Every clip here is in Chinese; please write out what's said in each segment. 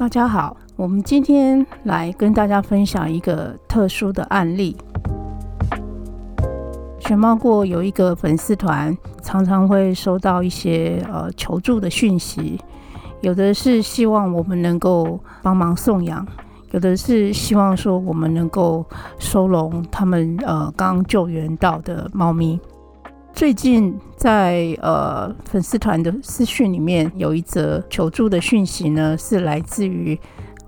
大家好，我们今天来跟大家分享一个特殊的案例。全猫过有一个粉丝团，常常会收到一些呃求助的讯息，有的是希望我们能够帮忙送养，有的是希望说我们能够收容他们呃刚救援到的猫咪。最近在呃粉丝团的私讯里面有一则求助的讯息呢，是来自于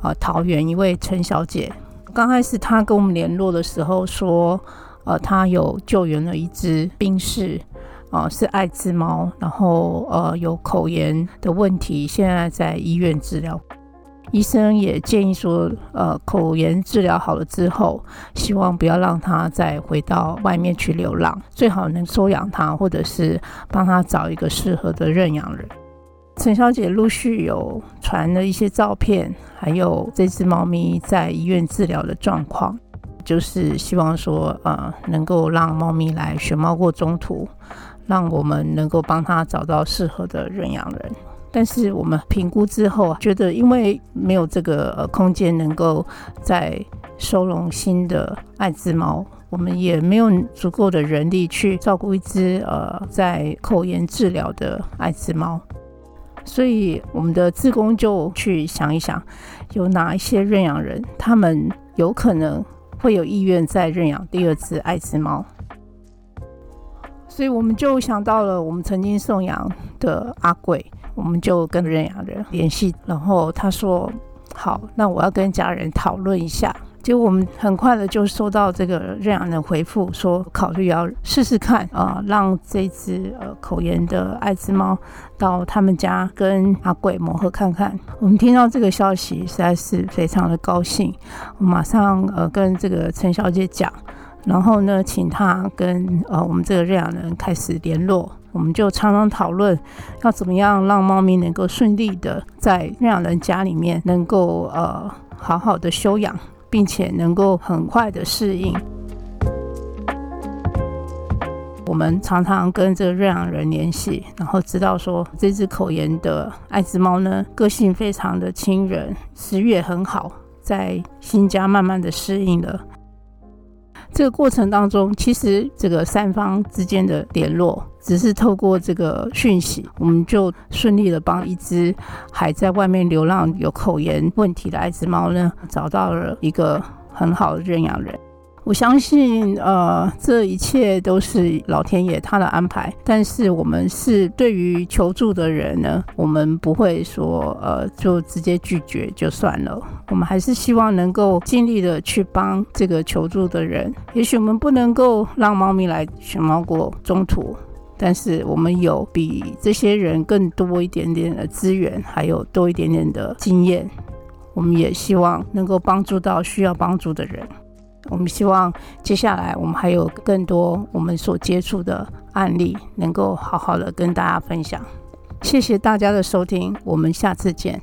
呃桃园一位陈小姐。刚开始她跟我们联络的时候说，呃，她有救援了一只冰室，啊，是爱滋猫，然后呃有口炎的问题，现在在医院治疗。医生也建议说，呃，口炎治疗好了之后，希望不要让他再回到外面去流浪，最好能收养他，或者是帮他找一个适合的认养人。陈小姐陆续有传了一些照片，还有这只猫咪在医院治疗的状况，就是希望说，呃，能够让猫咪来选猫过中途，让我们能够帮他找到适合的认养人。但是我们评估之后啊，觉得因为没有这个呃空间能够再收容新的艾滋猫，我们也没有足够的人力去照顾一只呃在口炎治疗的艾滋猫，所以我们的志工就去想一想，有哪一些认养人，他们有可能会有意愿再认养第二只艾滋猫，所以我们就想到了我们曾经送养的阿贵。我们就跟认养人联系，然后他说：“好，那我要跟家人讨论一下。”结果我们很快的就收到这个认养人回复，说考虑要试试看啊，让这只呃口炎的爱滋猫到他们家跟阿贵磨合看看。我们听到这个消息实在是非常的高兴，我马上呃跟这个陈小姐讲。然后呢，请他跟呃我们这个认养人开始联络，我们就常常讨论要怎么样让猫咪能够顺利的在认养人家里面能够呃好好的休养，并且能够很快的适应。我们常常跟这个认养人联系，然后知道说这只口炎的爱滋猫呢，个性非常的亲人，食欲也很好，在新家慢慢的适应了。这个过程当中，其实这个三方之间的联络，只是透过这个讯息，我们就顺利的帮一只还在外面流浪、有口炎问题的爱滋猫呢，找到了一个很好的认养人。我相信，呃，这一切都是老天爷他的安排。但是我们是对于求助的人呢，我们不会说，呃，就直接拒绝就算了。我们还是希望能够尽力的去帮这个求助的人。也许我们不能够让猫咪来熊猫国中途，但是我们有比这些人更多一点点的资源，还有多一点点的经验。我们也希望能够帮助到需要帮助的人。我们希望接下来我们还有更多我们所接触的案例，能够好好的跟大家分享。谢谢大家的收听，我们下次见。